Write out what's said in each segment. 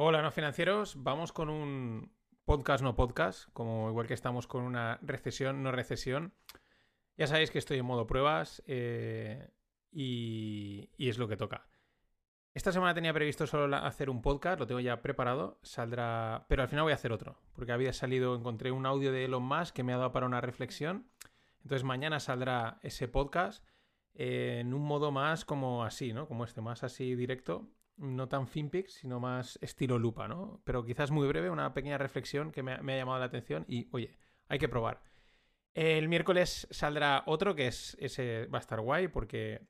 Hola, no financieros. Vamos con un podcast no podcast, como igual que estamos con una recesión no recesión. Ya sabéis que estoy en modo pruebas eh, y, y, es lo que toca. Esta semana tenía previsto solo hacer un podcast, lo tengo ya preparado, saldrá, pero al final voy a hacer otro, porque había salido, encontré un audio de Elon Musk que me ha dado para una reflexión. Entonces mañana saldrá ese podcast eh, en un modo más como así, ¿no? Como este, más así directo, no tan finpix, sino más estilo lupa, ¿no? Pero quizás muy breve, una pequeña reflexión que me ha, llamado la atención y, oye, hay que probar. El miércoles saldrá otro que es ese va a estar guay porque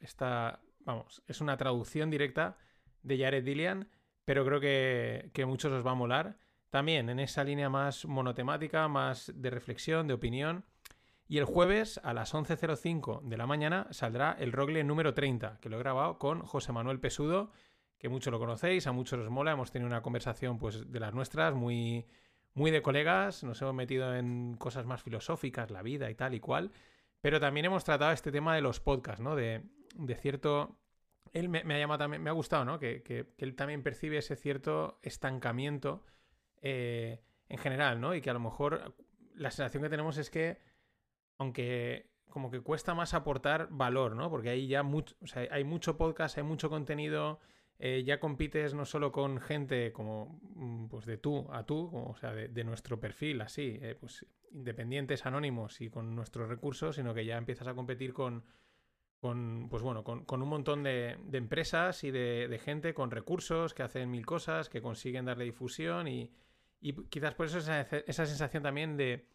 está, vamos, es una traducción directa de Jared Dillian, pero creo que, que muchos os va a molar. También en esa línea más monotemática, más de reflexión, de opinión. Y el jueves a las 11.05 de la mañana saldrá el Rogle número 30, que lo he grabado con José Manuel Pesudo, que mucho lo conocéis, a muchos os mola, hemos tenido una conversación pues de las nuestras, muy, muy de colegas, nos hemos metido en cosas más filosóficas, la vida y tal y cual, pero también hemos tratado este tema de los podcasts, ¿no? De, cierto... Él me, ha llamado también, me ha gustado, ¿no? Que, él también percibe ese cierto estancamiento eh, en general, ¿no? Y que a lo mejor la sensación que tenemos es que aunque como que cuesta más aportar valor, ¿no? Porque ahí ya mucho, o sea, hay mucho podcast, hay mucho contenido, eh, ya compites no solo con gente como mm, pues de tú a tú, o sea, de, nuestro perfil, así, eh, pues independientes, anónimos y con nuestros recursos, sino que ya empiezas a competir con, con pues bueno, con, un montón de, empresas y de, gente con recursos que hacen mil cosas, que consiguen darle difusión y, quizás por eso esa sensación también de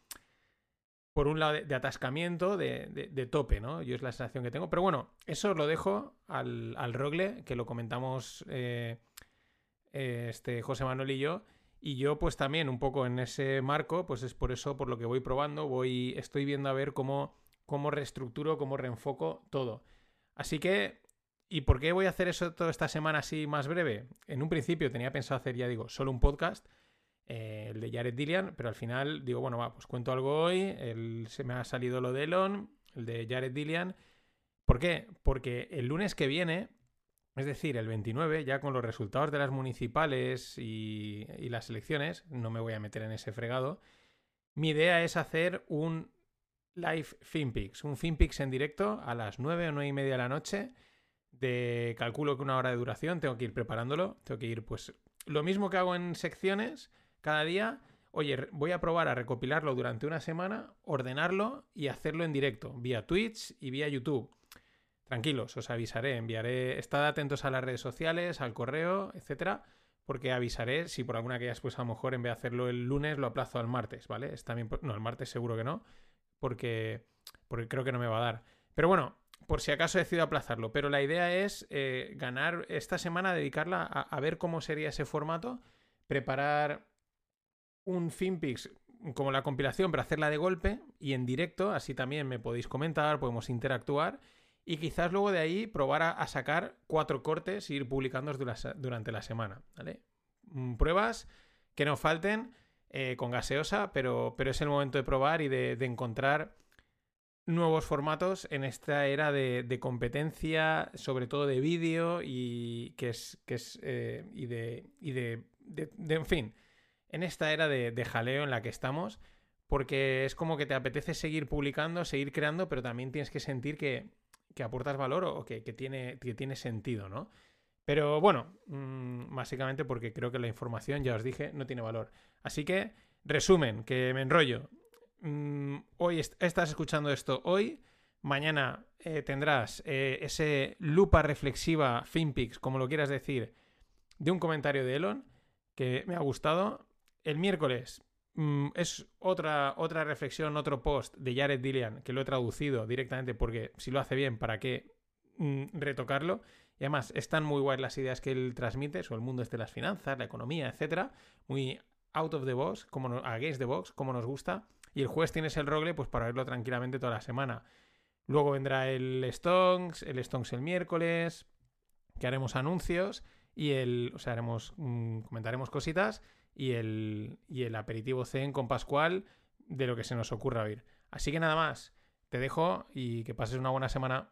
por un lado, de, atascamiento, de, tope, ¿no? Yo es la sensación que tengo. Pero bueno, eso lo dejo al, Rogle, que lo comentamos eh, eh, este José Manuel y yo. Y yo, pues también, un poco en ese marco, pues es por eso por lo que voy probando, voy, estoy viendo a ver cómo, cómo reestructuro, cómo reenfoco todo. Así que, ¿y por qué voy a hacer eso toda esta semana así más breve? En un principio tenía pensado hacer, ya digo, solo un podcast. Eh, el de Jared Dillian, pero al final digo, bueno, va, pues cuento algo hoy, se me ha salido lo de Elon, el de Jared Dillian. ¿Por qué? Porque el lunes que viene, es decir, el 29, ya con los resultados de las municipales y, las elecciones, no me voy a meter en ese fregado, mi idea es hacer un live FinPix, un FinPix en directo a las 9 o 9 y media de la noche. De calculo que una hora de duración, tengo que ir preparándolo, tengo que ir pues lo mismo que hago en secciones, cada día, oye, voy a probar a recopilarlo durante una semana, ordenarlo y hacerlo en directo, vía Twitch y vía YouTube. Tranquilos, os avisaré, enviaré, estad atentos a las redes sociales, al correo, etcétera, porque avisaré si por alguna que ya pues a lo mejor en vez de hacerlo el lunes lo aplazo al martes, ¿vale? Es también, no, el martes seguro que no, porque, porque creo que no me va a dar. Pero bueno, por si acaso decido aplazarlo, pero la idea es eh, ganar esta semana, dedicarla a ver cómo sería ese formato, preparar un FinPix como la compilación, pero hacerla de golpe y en directo, así también me podéis comentar, podemos interactuar y quizás luego de ahí probar a, sacar cuatro cortes e ir publicándolos durante la semana. Mm, pruebas que no falten eh, con gaseosa, pero, pero es el momento de probar y de, encontrar nuevos formatos en esta era de, competencia, sobre todo de vídeo y que es, que es eh, y de, y de, en fin, en esta era de, jaleo en la que estamos, porque es como que te apetece seguir publicando, seguir creando, pero también tienes que sentir que, aportas valor o que, tiene, que tiene sentido, ¿no? Pero bueno, mm, básicamente porque creo que la información, ya os dije, no tiene valor. Así que, resumen, que me enrollo. Mm, hoy estás escuchando esto hoy. Mañana eh, tendrás eh, ese lupa reflexiva FinPix, como lo quieras decir, de un comentario de Elon que me ha gustado. El miércoles mm, es otra, otra reflexión, otro post de Jared Dillian, que lo he traducido directamente porque si lo hace bien, ¿para qué mm, retocarlo? Y además están muy guays las ideas que él transmite sobre el mundo este de las finanzas, la economía, etcétera. Muy out of the box, como against the box, como nos gusta. Y el jueves tienes el rogle, pues para verlo tranquilamente toda la semana. Luego vendrá el Stonks, el Stonks el miércoles, que haremos anuncios y el, o sea, haremos, mm, comentaremos cositas y el, y el aperitivo Zen con Pascual de lo que se nos ocurra oír. Así que nada más, te dejo y que pases una buena semana.